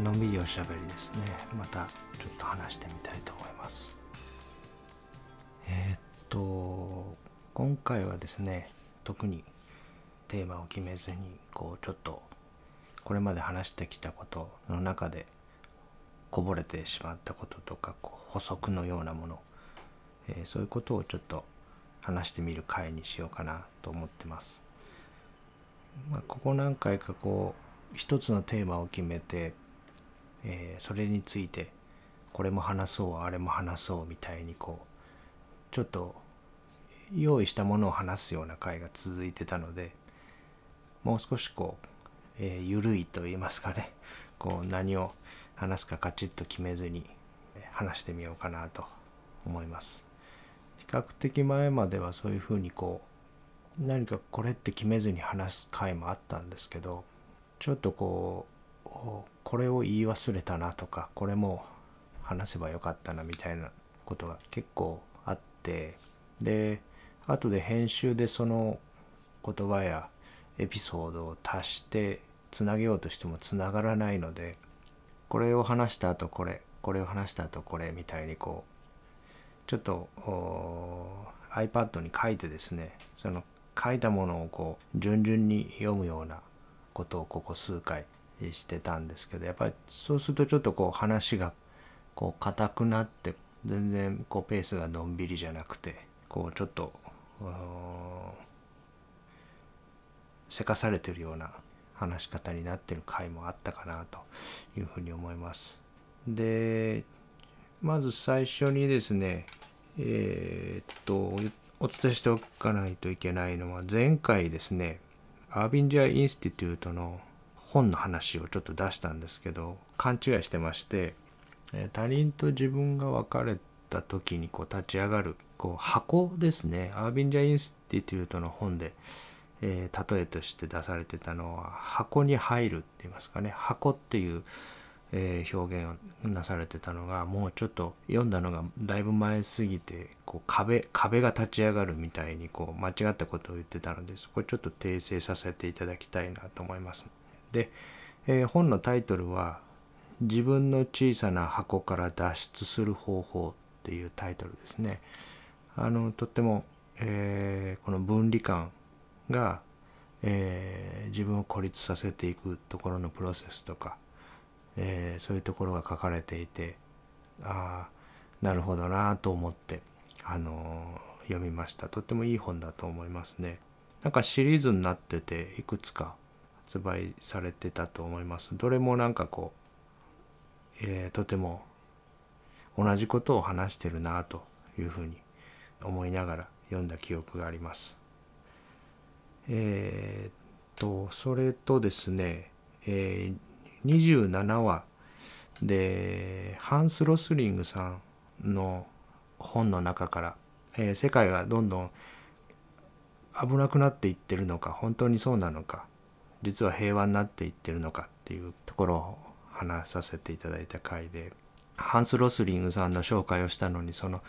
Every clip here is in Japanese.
のんびりおしゃべりですねまたちょっと話してみたいと思いますえーっと今回はですね特にテーマを決めずにこうちょっとこれまで話してきたことの中でこぼれてしまったこととかこう補足のようなもの、えーそういうことをちょっと話してみる回にしようかなと思ってます。まあ、ここ何回かこう一つのテーマを決めて、えーそれについてこれも話そうあれも話そうみたいにこうちょっと用意したものを話すような回が続いてたのでもう少しこう、えー緩いと言いますかね。こう何を話すかカチッと決めずに話してみようかなと思います。比較的前まではそういうふうにこう何かこれって決めずに話す回もあったんですけどちょっとこうこれを言い忘れたなとかこれも話せばよかったなみたいなことが結構あってで後で編集でその言葉やエピソードを足してつなげようとしてもつながらないのでこれを話した後これこれを話した後これみたいにこうちょっと iPad に書いてですねその書いたものをこう順々に読むようなことをここ数回してたんですけどやっぱりそうするとちょっとこう話がこう硬くなって全然こうペースがのんびりじゃなくてこうちょっとせかされてるような話し方になってる回もあったかなというふうに思います。でまず最初にですねえーっとお伝えしておかないといけないのは前回ですねアービンジャー・インスティテュートの本の話をちょっと出したんですけど勘違いしてまして、えー他人と自分が別れた時にこう立ち上がるこう箱ですねアービンジャー・インスティテュートの本で、えー例えとして出されてたのは箱に入るって言いますかね箱っていうえー表現をなされてたのがもうちょっと読んだのがだいぶ前すぎてこう壁壁が立ち上がるみたいにこう間違ったことを言ってたのでそこちょっと訂正させていただきたいなと思います。で、えー本のタイトルは「自分の小さな箱から脱出する方法」っていうタイトルですね。あのとっても、えーこの分離感が、えー自分を孤立させていくところのプロセスとかえーそういうところが書かれていてああなるほどなと思って、あの読みましたとってもいい本だと思いますねなんかシリーズになってていくつか発売されてたと思います。どれもなんかこう、えーとても同じことを話してるなというふうに思いながら読んだ記憶があります。えーっとそれとですね、えー27話でハンス・ロスリングさんの本の中から、えー世界がどんどん危なくなっていってるのか本当にそうなのか実は平和になっていってるのかっていうところを話させていただいた回でハンス・ロスリングさんの紹介をしたのにその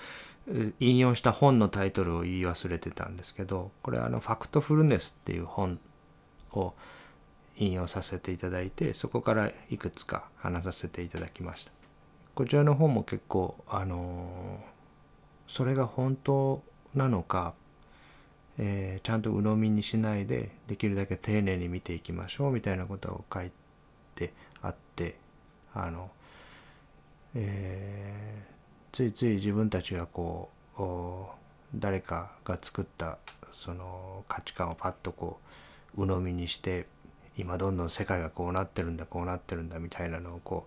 引用した本のタイトルを言い忘れてたんですけどこれはあの「ファクトフルネス」っていう本を引用させていただいてそこからいくつか話させていただきました。こちらの本も結構あのそれが本当なのか、えーちゃんと鵜呑みにしないでできるだけ丁寧に見ていきましょうみたいなことを書いてあってあの、えーついつい自分たちがこう誰かが作ったその価値観をパッとこう鵜呑みにして今どんどん世界がこうなってるんだこうなってるんだみたいなのをこ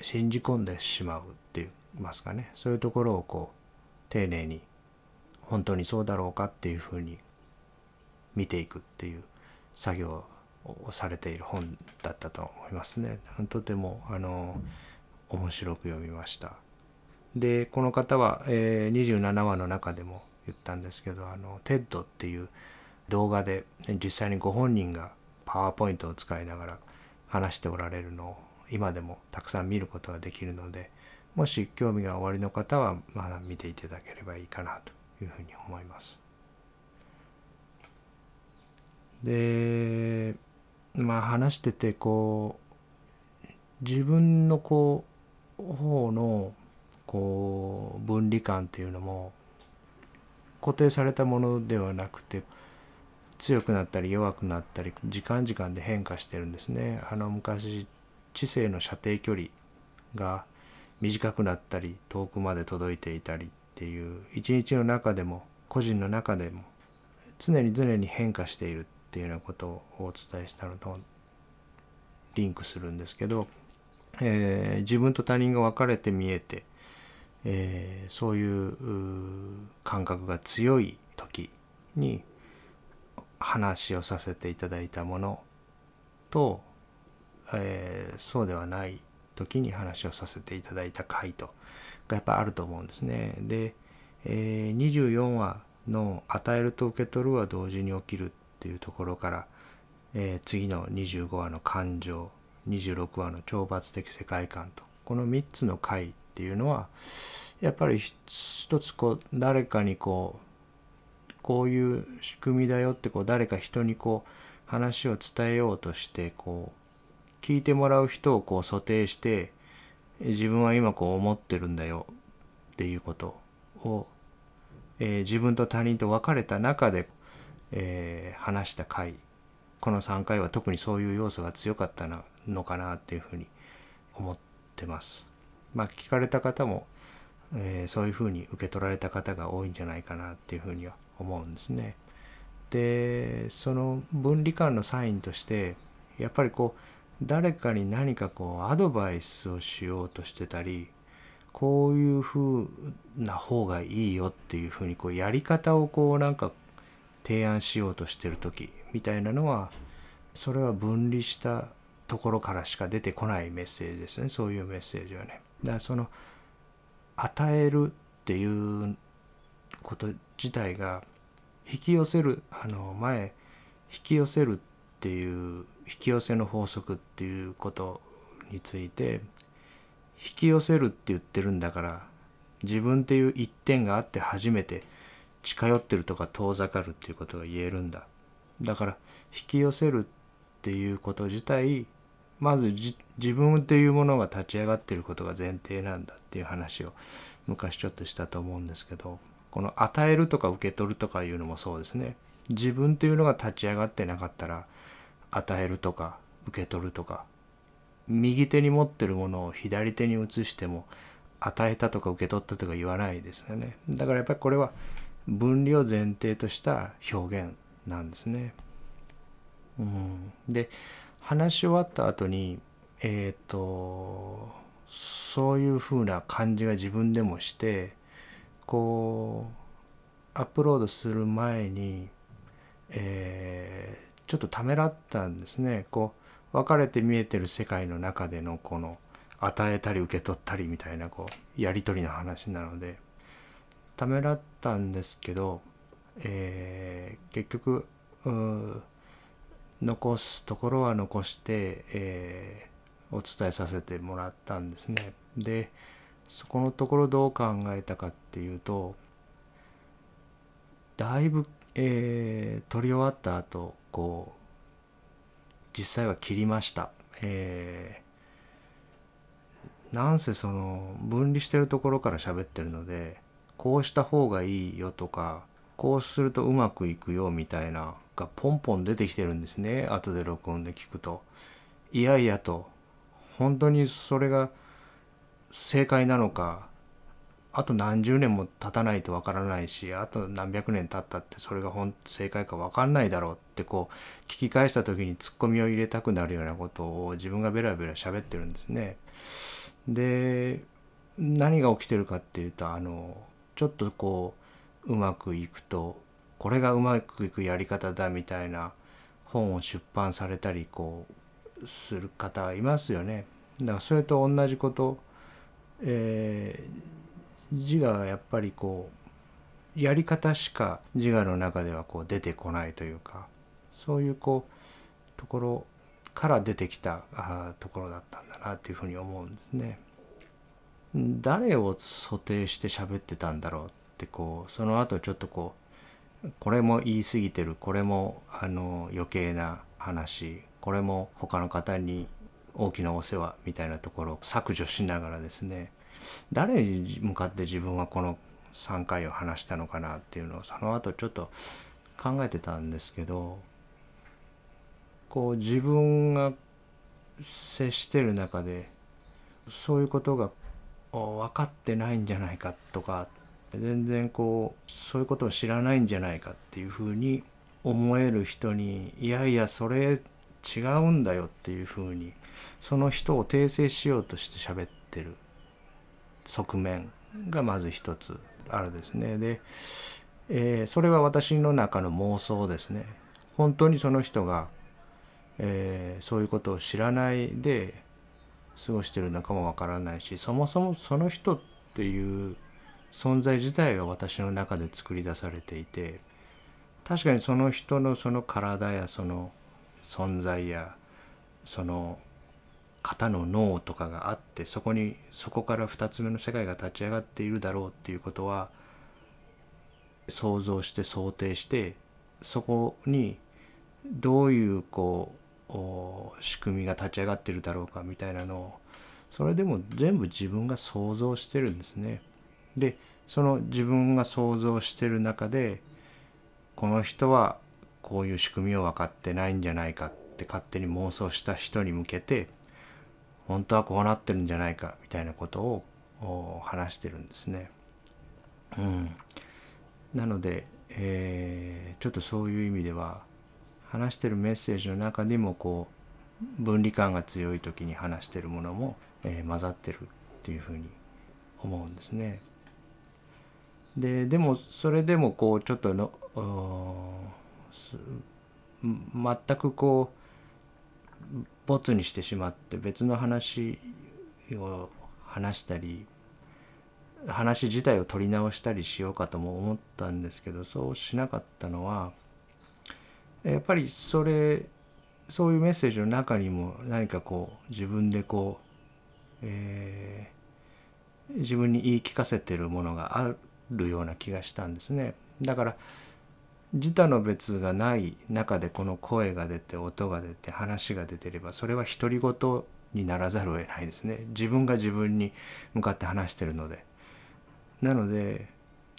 う信じ込んでしまうって言いますかね。そういうところをこう丁寧に本当にそうだろうかっていうふうに見ていくっていう作業をされている本だったと思いますね。とてもあの面白く読みました。でこの方は、えー27話の中でも言ったんですけどあの TED っていう動画で実際にご本人がパワーポイントを使いながら話しておられるのを今でもたくさん見ることができるのでもし興味がおありの方はまあ見ていただければいいかなというふうに思います。でまあ話しててこう自分のこう方のこう分離感っていうのも固定されたものではなくて強くなったり弱くなったり時間時間で変化してるんですね。あの昔知性の射程距離が短くなったり遠くまで届いていたりっていう一日の中でも個人の中でも常に常に変化しているっていうようなことをお伝えしたのとリンクするんですけど、えー、自分と他人が分かれて見えて、えー、そういう感覚が強い時に話をさせていただいたものと、えー、そうではない時に話をさせていただいた回とがやっぱあると思うんですね。で、えー、24話の「与えると受け取る」は同時に起きるっていうところから、えー、次の25話の「感情」26話の「懲罰的世界観」とこの3つの回っていうのはやっぱり一つこう誰かにこうこういう仕組みだよってこう誰か人にこう話を伝えようとしてこう聞いてもらう人をこう想定して自分は今こう思ってるんだよっていうことを、えー、自分と他人と別れた中で、えー、話した回この3回は特にそういう要素が強かったのかなっていうふうに思ってます。まあ聞かれた方も、えー、そういうふうに受け取られた方が多いんじゃないかなっていうふうには思うんですね。でその分離感のサインとしてやっぱりこう誰かに何かこうアドバイスをしようとしてたりこういう風な方がいいよっていう風にこうやり方をこうなんか提案しようとしてる時みたいなのはそれは分離したところからしか出てこないメッセージですねそういうメッセージはね。だからその与えるっていうこと自体が引き寄せるあの前引き寄せるっていう引き寄せの法則っていうことについて引き寄せるって言ってるんだから自分っていう一点があって初めて近寄ってるとか遠ざかるっていうことが言えるんだ。だから引き寄せるっていうこと自体まず自分っていうものが立ち上がってることが前提なんだっていう話を昔ちょっとしたと思うんですけどこの与えるとか受け取るとかいうのもそうですね。自分っていうのが立ち上がってなかったら与えるとか受け取るとか右手に持ってるものを左手に移しても与えたとか受け取ったとか言わないですよね。だからやっぱりこれは分離を前提とした表現なんですね。うん、で話し終わった後にえっ、ー、とそういうふうな感じが自分でもしてこうアップロードする前に、えー、ちょっとためらったんですね。こう分かれて見えてる世界の中でのこの与えたり受け取ったりみたいなこうやり取りの話なので。ためらったんですけど、えー、結局残すところは残して、えー、お伝えさせてもらったんですね。でそこのところどう考えたかっていうとだいぶ、えー、撮り終わった後こう実際は切りました。えー、なんせその分離してるところから喋ってるのでこうした方がいいよとかこうするとうまくいくよみたいながポンポン出てきてるんですね後で録音で聞くと。いやいやと本当にそれが正解なのかあと何十年も経たないとわからないしあと何百年経ったってそれが本正解かわかんないだろうってこう聞き返した時にツッコミを入れたくなるようなことを自分がベラベラ喋ってるんですね。で何が起きてるかっていうとあのちょっとこううまくいくとこれがうまくいくやり方だみたいな本を出版されたりこうする方いますよね。だからそれと同じこと、えー自我はやっぱりこうやり方しか自我の中ではこう出てこないというかそういうこうところから出てきたあところだったんだなっていうふうに思うんですね。誰を想定して喋ってたんだろうってこうその後ちょっとこうこれも言い過ぎてるこれもあの余計な話これも他の方に大きなお世話みたいなところを削除しながらですね誰に向かって自分はこの3回を話したのかなっていうのをその後ちょっと考えてたんですけどこう自分が接してる中でそういうことが分かってないんじゃないかとか全然こうそういうことを知らないんじゃないかっていうふうに思える人にいやいやそれ違うんだよっていうふうにその人を訂正しようとして喋ってる側面がまず一つあるですね。で、えー、それは私の中の妄想ですね。本当にその人が、えー、そういうことを知らないで過ごしてるのかもわからないしそもそもその人っていう存在自体が私の中で作り出されていて確かにその人のその体やその存在やその方の脳とかがあってそこにそこから2つ目の世界が立ち上がっているだろうっていうことは想像して想定してそこにどういうこう仕組みが立ち上がってるだろうかみたいなのをそれでも全部自分が想像してるんですね。でその自分が想像してる中でこの人はこういう仕組みを分かってないんじゃないかって勝手に妄想した人に向けて本当はこうなってるんじゃないかみたいなことを話してるんですね。うん、なので、えー、ちょっとそういう意味では話してるメッセージの中にもこう分離感が強い時に話してるものも、えー、混ざってるっていうふうに思うんですね。ででもそれでもこうちょっとの全くこうボツにしてしまって別の話を話したり話自体を取り直したりしようかとも思ったんですけどそうしなかったのはやっぱりそれそういうメッセージの中にも何かこう自分でこう、えー、自分に言い聞かせてるものがあるような気がしたんですね。だから自他の別がない中でこの声が出て音が出て話が出てればそれは独り言にならざるを得ないですね自分が自分に向かって話してるのでなので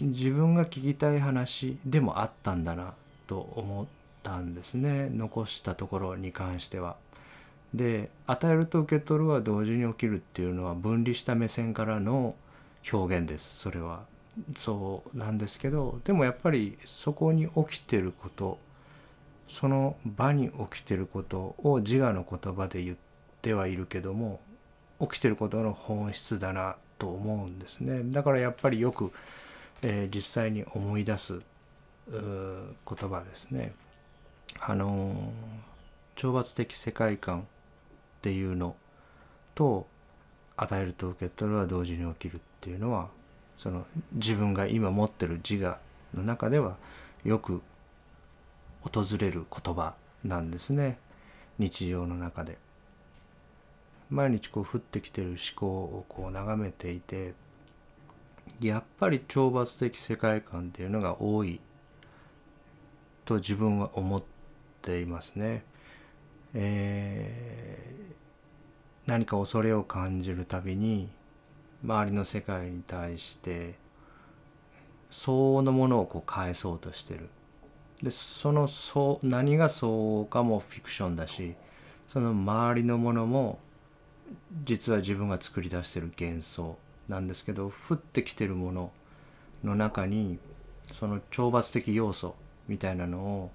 自分が聞きたい話でもあったんだなと思ったんですね残したところに関しては。で与えると受け取るは同時に起きるっていうのは分離した目線からの表現ですそれは。そうなんですけどでもやっぱりそこに起きてることその場に起きてることを自我の言葉で言ってはいるけども起きてることの本質だなと思うんですねだからやっぱりよく、えー、実際に思い出す言葉ですね。あの、懲罰的世界観っていうのと与えると受け取るは同時に起きるっていうのはその自分が今持ってる自我の中ではよく訪れる言葉なんですね日常の中で。毎日こう降ってきてる思考をこう眺めていてやっぱり懲罰的世界観っていうのが多いと自分は思ってていますね。えー、何か恐れを感じるたびに周りの世界に対して相応のものをこう返そうとしてるでそのそう何が相応かもフィクションだしその周りのものも実は自分が作り出してる幻想なんですけど降ってきてるものの中にその懲罰的要素みたいなのを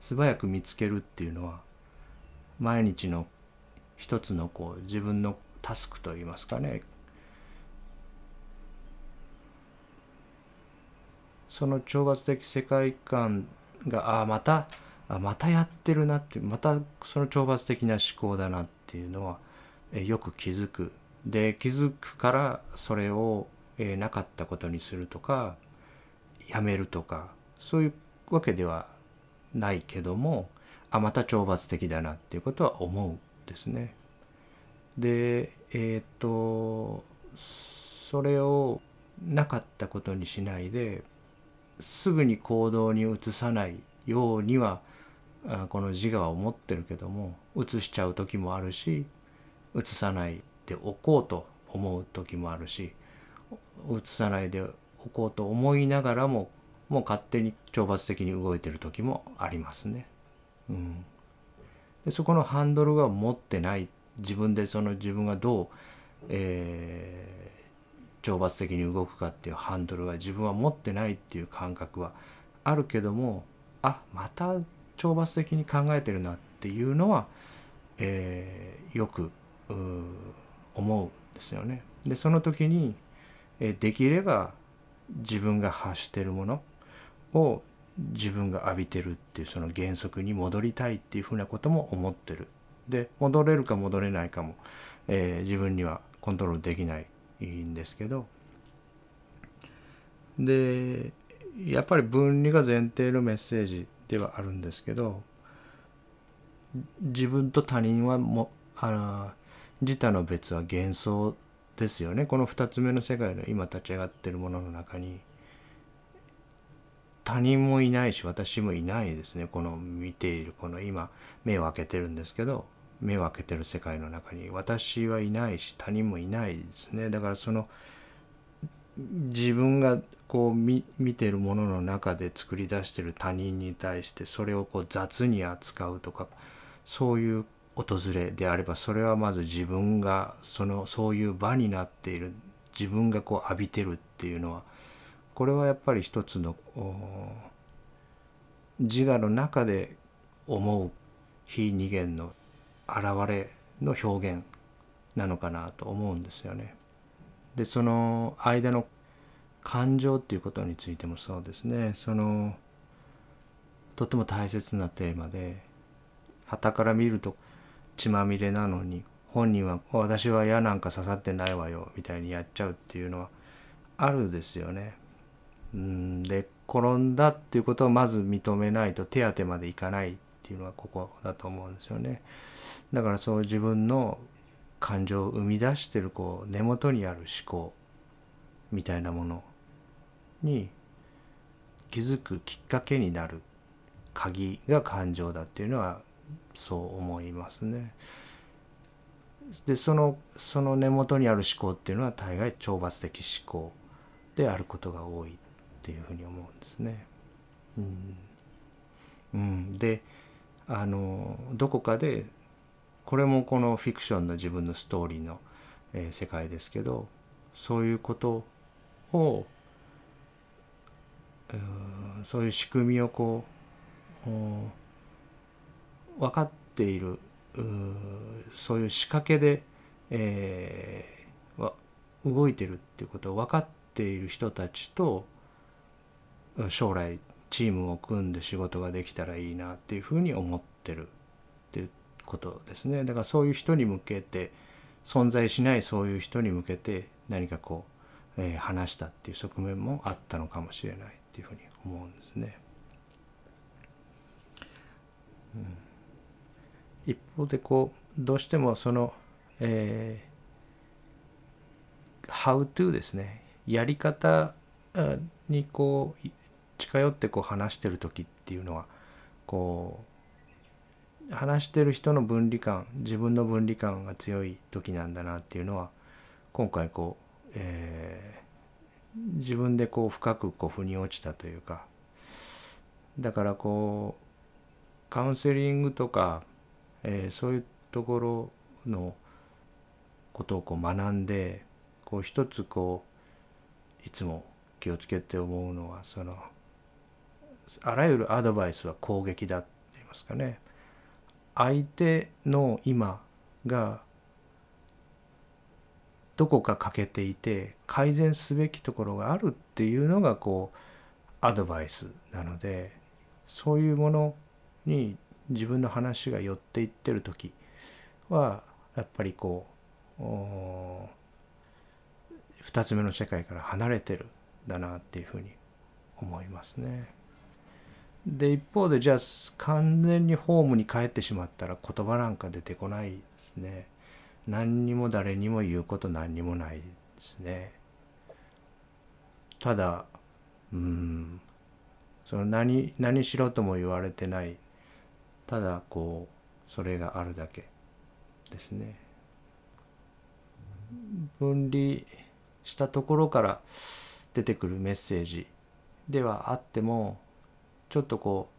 素早く見つけるっていうのは毎日の一つのこう自分のタスクといいますかね。その懲罰的世界観がああまたあまたやってるなってまたその懲罰的な思考だなっていうのはえよく気づく。で気づくからそれを、えなかったことにするとかやめるとかそういうわけではないけどもあまた懲罰的だなっていうことは思うですね。でえっ、とそれをなかったことにしないですぐに行動に移さないようにはこの自我は思ってるけども移しちゃう時もあるし移さないでおこうと思う時もあるし移さないでおこうと思いながらももう勝手に懲罰的に動いてる時もありますね。うん、でそこのハンドルが持ってない自分でその自分がどう、えー、懲罰的に動くかっていうハンドルが自分は持ってないっていう感覚はあるけどもあまた懲罰的に考えてるなっていうのは、えー、よく思うんですよね。でその時に、えー、できれば自分が発してるものを自分が浴びてるっていうその原則に戻りたいっていうふうなことも思ってる。で戻れるか戻れないかも、えー、自分にはコントロールできないんですけどでやっぱり分離が前提のメッセージではあるんですけど自分と他人はもあの自他の別は幻想ですよねこの2つ目の世界の今立ち上がってるものの中に他人もいないし私もいないですね。この見ているこの今目を開けてるんですけど目を開けてる世界の中に私はいないし他人もいないですね。だからその自分がこう見てるものの中で作り出してる他人に対してそれをこう雑に扱うとかそういう訪れであればそれはまず自分がそのそういう場になっている自分がこう浴びてるっていうのはこれはやっぱり一つの自我の中で思う非二元の現れの表現なのかなと思うんですよね。でその間の感情っていうことについてもそうですねそのとても大切なテーマで旗から見ると血まみれなのに本人は「私は矢なんか刺さってないわよ」みたいにやっちゃうっていうのはあるですよね。うんで転んだっていうことをまず認めないと手当てまでいかないっていうのはここだと思うんですよね。だからそう自分の感情を生み出してるこう根元にある思考みたいなものに気づくきっかけになる鍵が感情だっていうのはそう思いますね。でそのその根元にある思考っていうのは大概懲罰的思考であることが多いっていうふうに思うんですね。うん、うん、であのどこかでこれもこのフィクションの自分のストーリーの、えー、世界ですけどそういうことをうそういう仕組みをこう分かっているそういう仕掛けで、えー、動いてるっていうことを分かっている人たちと将来チームを組んで仕事ができたらいいなっていうふうに思ってるっていうことですね。だからそういう人に向けて存在しないそういう人に向けて何かこう、えー、話したっていう側面もあったのかもしれないっていうふうに思うんですね。うん、一方でこうどうしてもその、えー、How to ですね。やり方にこう近寄ってこう話してる時っていうのはこう話してる人の分離感自分の分離感が強い時なんだなっていうのは今回こう、えー、自分でこう深くこう腑に落ちたというかだからこうカウンセリングとか、えー、そういうところのことをこう学んでこう一つこういつも気をつけて思うのはそのあらゆるアドバイスは攻撃だって言いますかね。相手の今がどこか欠けていて改善すべきところがあるっていうのがこうアドバイスなのでそういうものに自分の話が寄っていってる時はやっぱりこう2つ目の世界から離れてるだなっていうふうに思いますね。で一方でじゃあ完全にホームに帰ってしまったら言葉なんか出てこないですね。何にも誰にも言うこと何にもないですね。ただうんその何何しろとも言われてない。ただこうそれがあるだけですね。分離したところから出てくるメッセージではあってもちょっとこう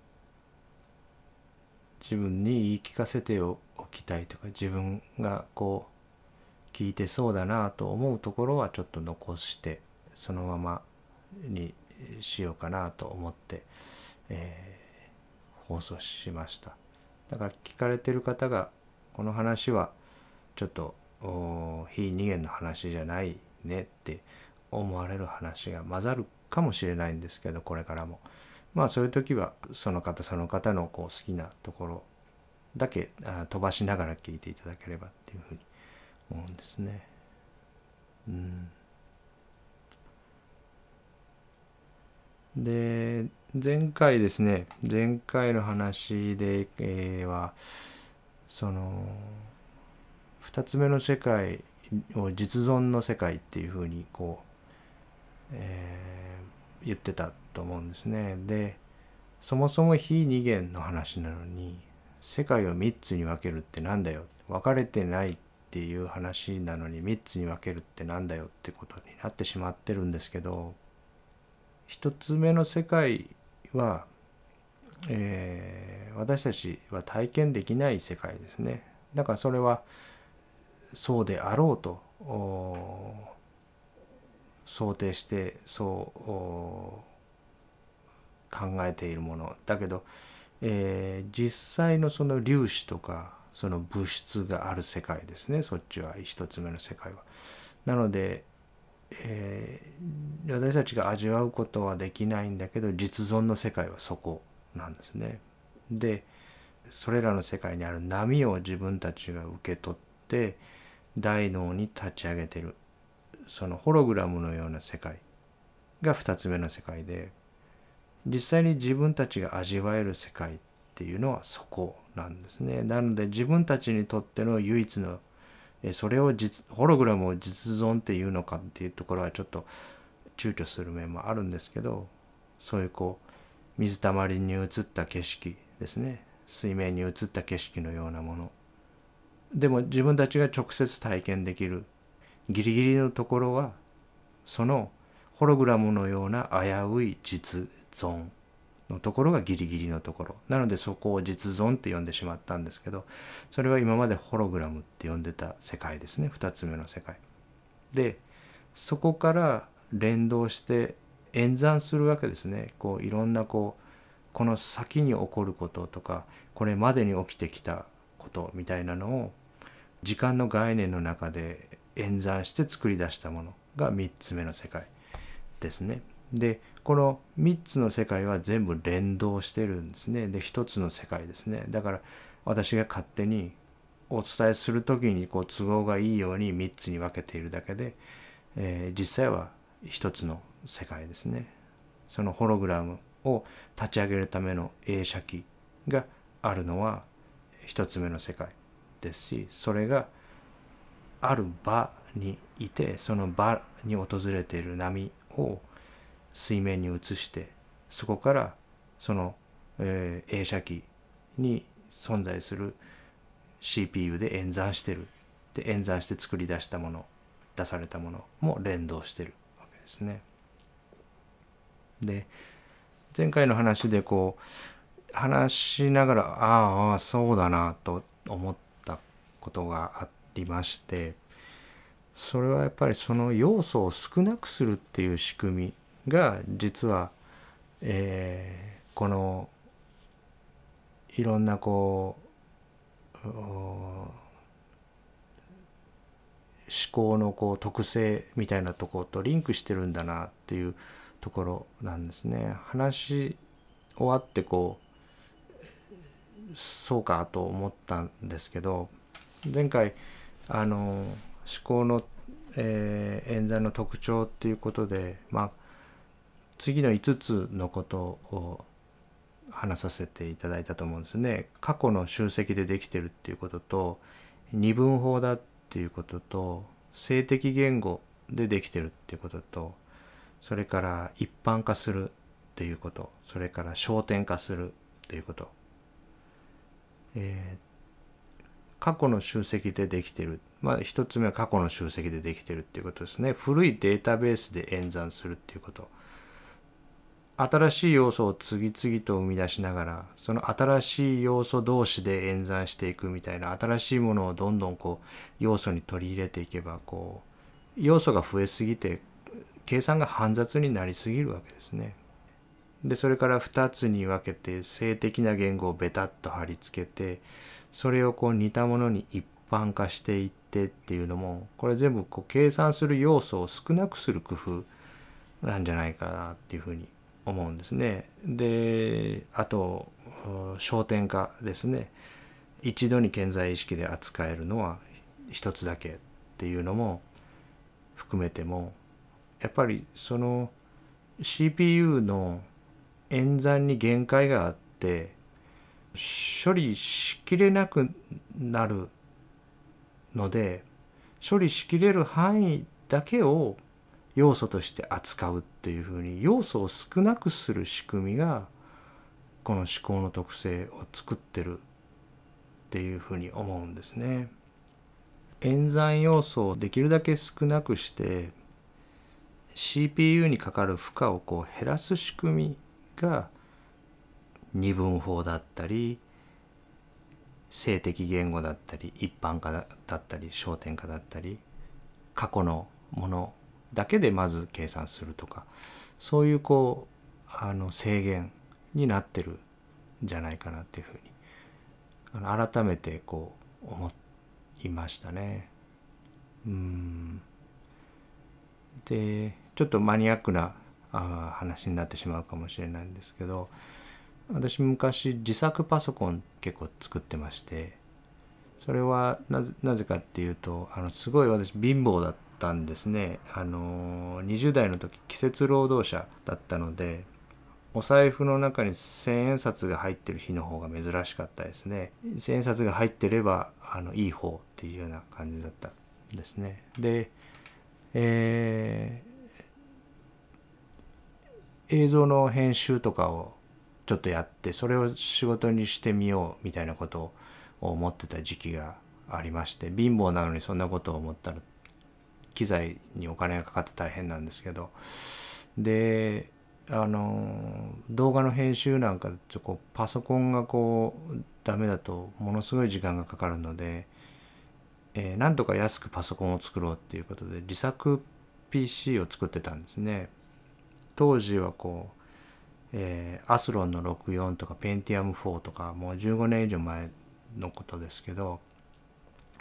自分に言い聞かせておきたいとか自分がこう聞いてそうだなと思うところはちょっと残してそのままにしようかなと思って、えー、放送しました。だから聞かれてる方がこの話はちょっと非二元の話じゃないねって思われる話が混ざるかもしれないんですけどこれからも。まあそういう時はその方その方のこう好きなところだけ飛ばしながら聞いていただければっていうふうに思うんですね。うんで前回ですね前回の話で、え、はその2つ目の世界を実存の世界っていうふうにこう、えー、言ってたと思うんですね。でそもそも非二元の話なのに世界を3つに分けるってなんだよ分かれてないっていう話なのに3つに分けるってなんだよってことになってしまってるんですけど1つ目の世界は、えー、私たちは体験できない世界ですね。だからそれはそうであろうと想定してそう考えているものだけど、えー、実際のその粒子とかその物質がある世界ですねそっちは一つ目の世界は。なので、えー、私たちが味わうことはできないんだけど実存の世界はそこなんですね。でそれらの世界にある波を自分たちが受け取って大脳に立ち上げてるそのホログラムのような世界が2つ目の世界で実際に自分たちが味わえる世界っていうのはそこなんですね。なので自分たちにとっての唯一のそれを実ホログラムを実存っていうのかっていうところはちょっと躊躇する面もあるんですけどそういうこう水たまりに映った景色ですね水面に映った景色のようなものでも自分たちが直接体験できるギリギリのところはそのホログラムのような危うい実存のところがギリギリのところ。なのでそこを実存って呼んでしまったんですけどそれは今までホログラムって呼んでた世界ですね。2つ目の世界。でそこから連動して演算するわけですね。こういろんなこうこの先に起こることとかこれまでに起きてきたことみたいなのを時間の概念の中で演算して作り出したものが3つ目の世界ですね。でこの3つの世界は全部連動してるんですね。で1つの世界ですね。だから私が勝手にお伝えする時にこう都合がいいように3つに分けているだけで、えー、実際は1つの世界ですね。そのホログラムを立ち上げるための映写機があるのは1つ目の世界ですしそれがある場にいてその場に訪れている波を水面に移してそこからその、えー、映写機に存在する CPU で演算してるで演算して作り出したもの出されたものも連動してるわけですね。で前回の話でこう話しながらああそうだなと思ったことがありましてそれはやっぱりその要素を少なくするっていう仕組みが実は、えー、このいろんなこう思考のこう特性みたいなとことリンクしてるんだなっていうところなんですね。話終わってこうそうかと思ったんですけど前回あの思考の、えー、演算の特徴っていうことでまあ次の5つのことを話させていただいたと思うんですね。過去の集積でできてるっていうことと二分法だっていうことと性的言語でできてるっていうこととそれから一般化するっていうことそれから焦点化するっていうこと、えー、過去の集積でできてる。まあ一つ目は過去の集積でできてるっていうことですね。古いデータベースで演算するっていうこと。新しい要素を次々と生み出しながらその新しい要素同士で演算していくみたいな新しいものをどんどんこう要素に取り入れていけばこう要素が増えすぎて計算が煩雑になりすぎるわけですね。でそれから2つに分けて性的な言語をベタッと貼り付けてそれをこう似たものに一般化していってっていうのもこれ全部こう計算する要素を少なくする工夫なんじゃないかなっていうふうに思うんですね。であと焦点化ですね一度に健在意識で扱えるのは一つだけっていうのも含めてもやっぱりその CPU の演算に限界があって処理しきれなくなるので処理しきれる範囲だけを要素として扱うっていうふうに要素を少なくする仕組みがこの思考の特性を作ってるっていうふうに思うんですね。演算要素をできるだけ少なくして CPU にかかる負荷をこう減らす仕組みが二分法だったり性的言語だったり一般化だったり焦点化だったり過去のものだけでまず計算するとかそういうこうあの制限になってるんじゃないかなっていうふうにあの改めてこう思いましたね。うんでちょっとマニアックなあ話になってしまうかもしれないんですけど私昔自作パソコン結構作ってましてそれはなぜかっていうとあのすごい私貧乏だったたんですね。あの20代の時季節労働者だったのでお財布の中に千円札が入ってる日の方が珍しかったですね。千円札が入ってればあのいい方っていうような感じだったんですね。でえー、映像の編集とかをちょっとやってそれを仕事にしてみようみたいなことを思ってた時期がありまして貧乏なのにそんなことを思ったら機材にお金がかかって大変なんですけどであの動画の編集なんかちょこうパソコンがこうダメだとものすごい時間がかかるので、えー、なんとか安くパソコンを作ろうっていうことで自作 PC を作ってたんですね。当時はこうえー、アスロンの64とかペンティアム4とかもう15年以上前のことですけど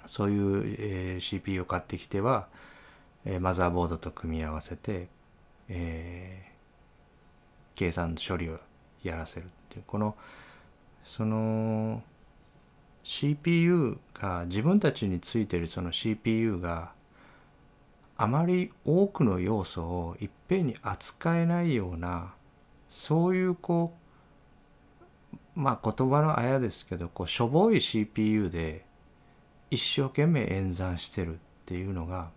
そういう、えー、CPU を買ってきては、えー、マザーボードと組み合わせて、えー、計算処理をやらせるっていう。このその CPU が自分たちについてるその CPU があまり多くの要素をいっぺんに扱えないようなそういうこうまあ言葉のあやですけどこうしょぼい CPU で一生懸命演算してるっていうのが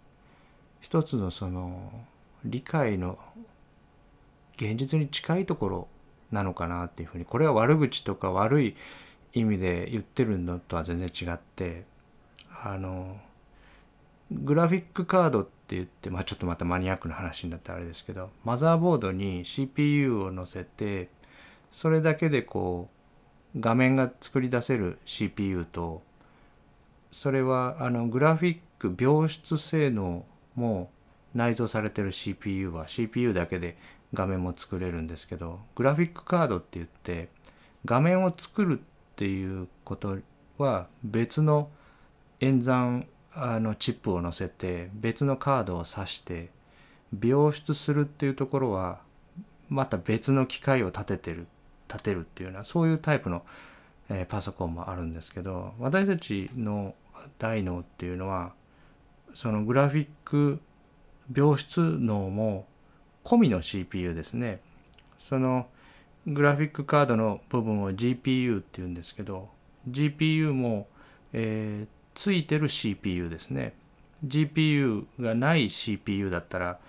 一つのその理解の現実に近いところなのかなっていうふうにこれは悪口とか悪い意味で言ってるのとは全然違ってあのグラフィックカードって言って、まあ、ちょっとまたマニアックな話になってあれですけどマザーボードに CPU を載せてそれだけでこう画面が作り出せる CPU とそれはあのグラフィック描出性能もう内蔵されてる CPU は CPU だけで画面も作れるんですけどグラフィックカードって言って画面を作るっていうことは別の演算あのチップを載せて別のカードを挿して描出するっていうところはまた別の機械を立ててる立てるっていうようなそういうタイプの、えー、パソコンもあるんですけど私たちの大脳っていうのはそのグラフィック描出脳も込みの CPU ですね。そのグラフィックカードの部分を GPU っていうんですけど GPU も、えー、ついてる CPU ですね。GPU がない CPU だったら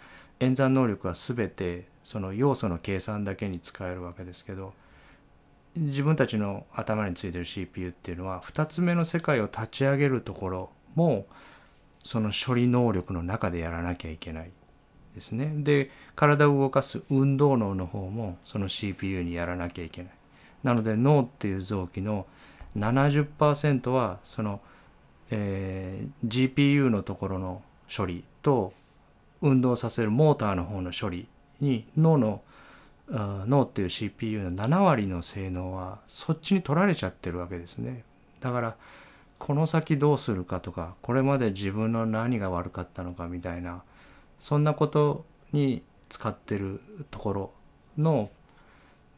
演算能力は全てその要素の計算だけに使えるわけですけど自分たちの頭についてる CPU っていうのは2つ目の世界を立ち上げるところもその処理能力の中でやらなきゃいけないですね。で体を動かす運動脳の方もその CPU にやらなきゃいけない。なので脳っていう臓器の70%はその、えー、GPU のところの処理と運動させるモーターの方の処理に脳の脳っていう CPU の7割の性能はそっちに取られちゃってるわけですね。だからこの先どうするかとかこれまで自分の何が悪かったのかみたいなそんなことに使ってるところの、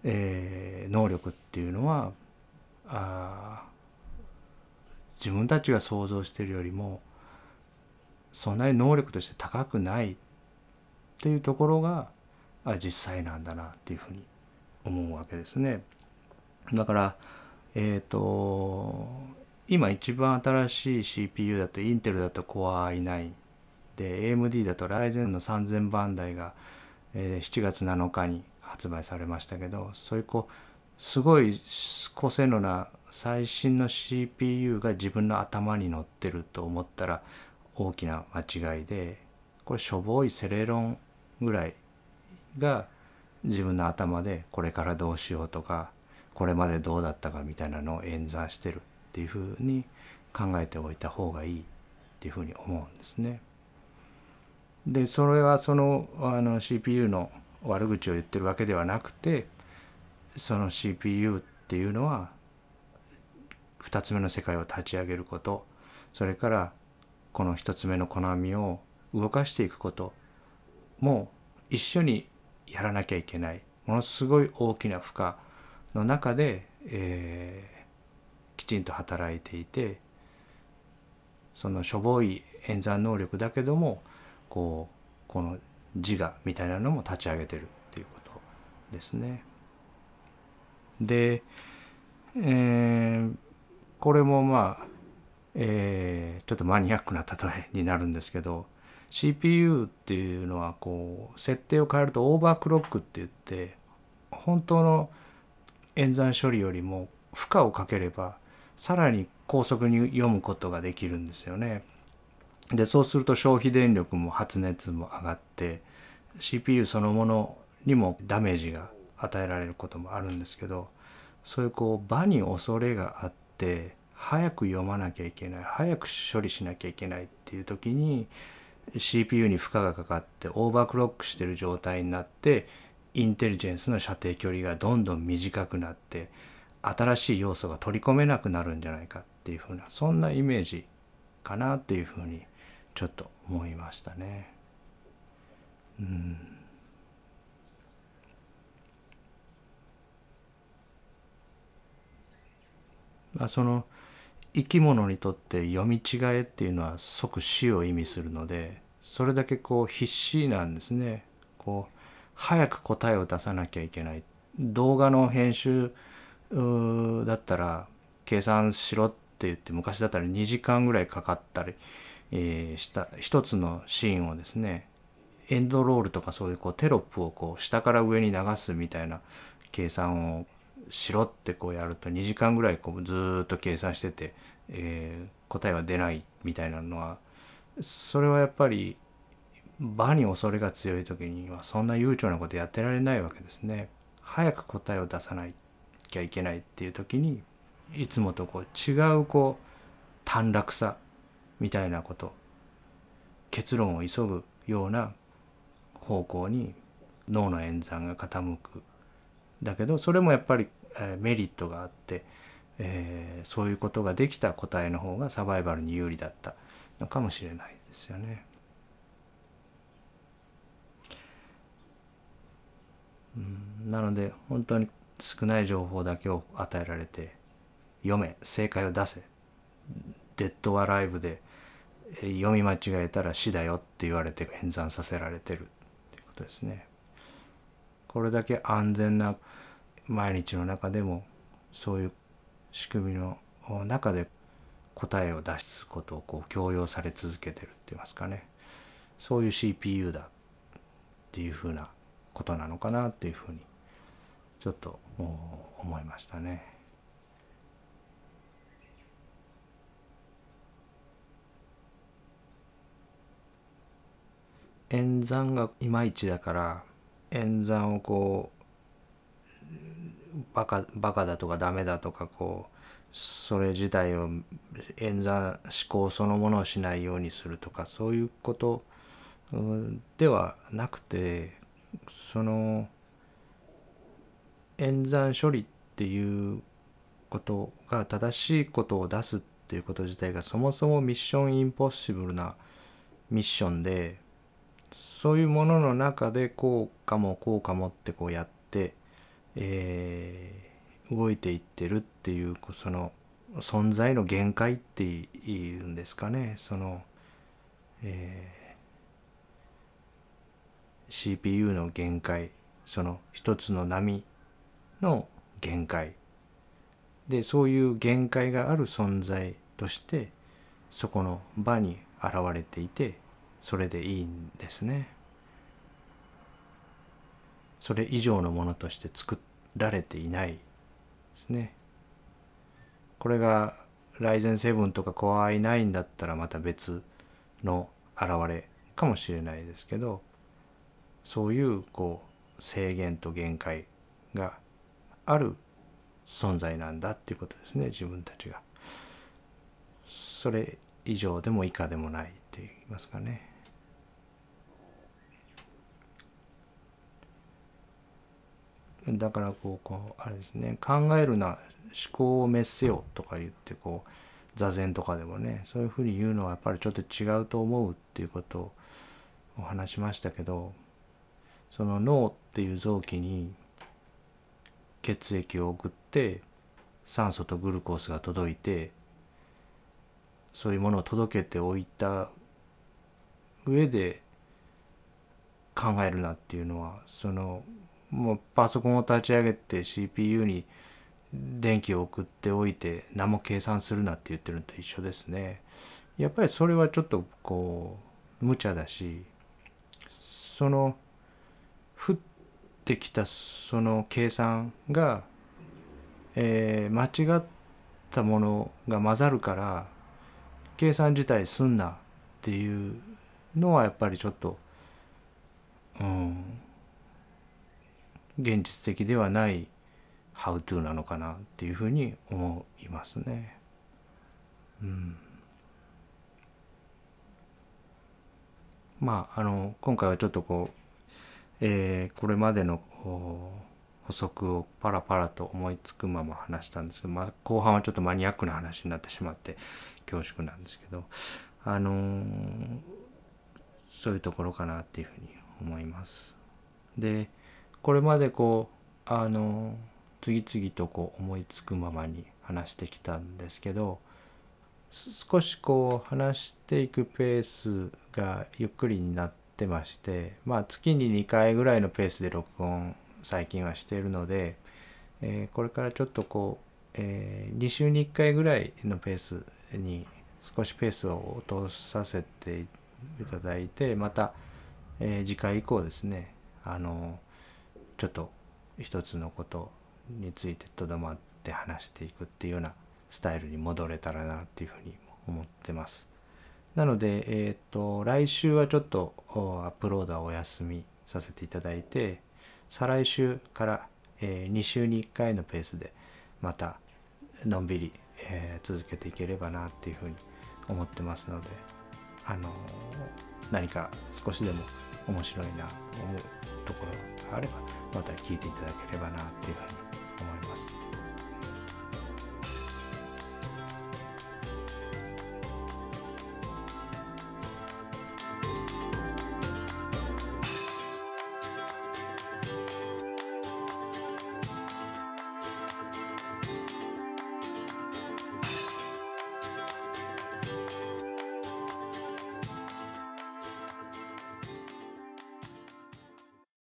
えー、能力っていうのはあ自分たちが想像してるよりもそんなに能力として高くないっていうところがあ実際なんだなっていうふうに思うわけですね。だからえっ、ー、と今一番新しい CPU だとインテルだと Core i9 で AMD だと Ryzen の3000番台が、えー、7月7日に発売されましたけどそういうこうすごい高性能な最新の CPU が自分の頭に乗ってると思ったら大きな間違いでこれしょぼいセレロンぐらいが自分の頭でこれからどうしようとかこれまでどうだったかみたいなのを演算してる。っていうふうに考えておいた方がいいっていうふうに思うんですね。でそれはそのあの CPU の悪口を言ってるわけではなくてその CPU っていうのは2つ目の世界を立ち上げることそれからこの1つ目のコナミを動かしていくことも一緒にやらなきゃいけないものすごい大きな負荷の中で、えー、きちんと働いていてそのしょぼい演算能力だけどもこうこの自我みたいなのも立ち上げてるっていうことですね。で、えー、これもまあ、えー、ちょっとマニアックな例えになるんですけど CPU っていうのはこう設定を変えるとオーバークロックって言って本当の演算処理よりも負荷をかければさらに高速に読むことができるんですよね。でそうすると消費電力も発熱も上がって CPU そのものにもダメージが与えられることもあるんですけどそういうこう場に恐れがあって早く読まなきゃいけない早く処理しなきゃいけないっていう時に CPU に負荷がかかってオーバークロックしてる状態になってインテリジェンスの射程距離がどんどん短くなって新しい要素が取り込めなくなるんじゃないかっていうふうなそんなイメージかなっていうふうにちょっと思いましたね。うんまあ、その生き物にとって読み違えっていうのは即死を意味するのでそれだけこう必死なんですね。こう早く答えを出さなきゃいけない動画の編集だったら計算しろって言って昔だったら2時間ぐらいかかったりえー、した一つのシーンをですねエンドロールとかそういうこうテロップをこう下から上に流すみたいな計算をしろってこうやると2時間ぐらいこうずっと計算してて、えー、答えは出ないみたいなのはそれはやっぱり場に恐れが強い時にはそんな悠長なことやってられないわけですね。早く答えを出さなきゃいけないっていう時にいつもとこう違うこう短絡さみたいなこと結論を急ぐような方向に脳の演算が傾くだけどそれもやっぱり、えメリットがあって、えー、そういうことができた答えの方がサバイバルに有利だったのかもしれないですよね。うん、なので本当に少ない情報だけを与えられて読め正解を出せ。デッドアライブで読み間違えたら死だよって言われて演算させられてる。っていうことですね。これだけ安全な毎日の中でもそういう仕組みの中で答えを出すことをこう強要され続けてるって言いますかね。そういう CPU だっていうふうなことなのかなっていうふうにちょっと思いましたね。演算がいまいちだから演算をこうバカバカだとかダメだとかこうそれ自体を演算思考そのものをしないようにするとかそういうことではなくてその演算処理っていうことが正しいことを出すっていうこと自体がそもそもミッションインポッシブルなミッションでそういうものの中でこうかもこうかもってこうやって、えー、動いていってるっていうその存在の限界っていうんですかね。その、えー、CPU の限界その一つの波の限界でそういう限界がある存在としてそこの場に現れていてそれでいいんですね。それ以上のものとして作られていないですね。これがライゼン7とか Core i9 だったらまた別の現れかもしれないですけどそういうこう制限と限界がある存在なんだっていうことですね自分たちが。それ以上でも以下でもないって言いますかね。だからこうこうあれですね考えるな思考を滅せよとか言ってこう座禅とかでもねそういうふうに言うのはやっぱりちょっと違うと思うっていうことをお話しましたけどその脳っていう臓器に血液を送って酸素とグルコースが届いてそういうものを届けておいた上で考えるなっていうのはそのもうパソコンを立ち上げて CPU に電気を送っておいて何も計算するなって言ってるのと一緒ですね。やっぱりそれはちょっとこう無茶だしその降ってきたその計算が、えー、間違ったものが混ざるから計算自体すんなっていうのはやっぱりちょっとうん現実的ではない「How to」なのかなっていうふうに思いますね。うん、まああの今回はちょっとこう、えー、これまでの補足をパラパラと思いつくまま話したんですけど、まあ、後半はちょっとマニアックな話になってしまって恐縮なんですけどあのー、そういうところかなっていうふうに思います。でこれまでこうあの次々とこう思いつくままに話してきたんですけど少しこう話していくペースがゆっくりになってましてまあ月に2回ぐらいのペースで録音最近はしているので、えー、これからちょっとこう、えー、2週に1回ぐらいのペースに少しペースを落とさせていただいてまた、えー、次回以降ですねあのちょっと一つのことについてとどまって話していくっていうようなスタイルに戻れたらなっていうふうに思ってます。なので、え、ー、と来週はちょっとアップロードはお休みさせていただいて再来週から、えー、2週に1回のペースでまたのんびり、えー、続けていければなっていうふうに思ってますので、あの何か少しでも面白いなと思うところがあればまた聞いていただければなっていうふうに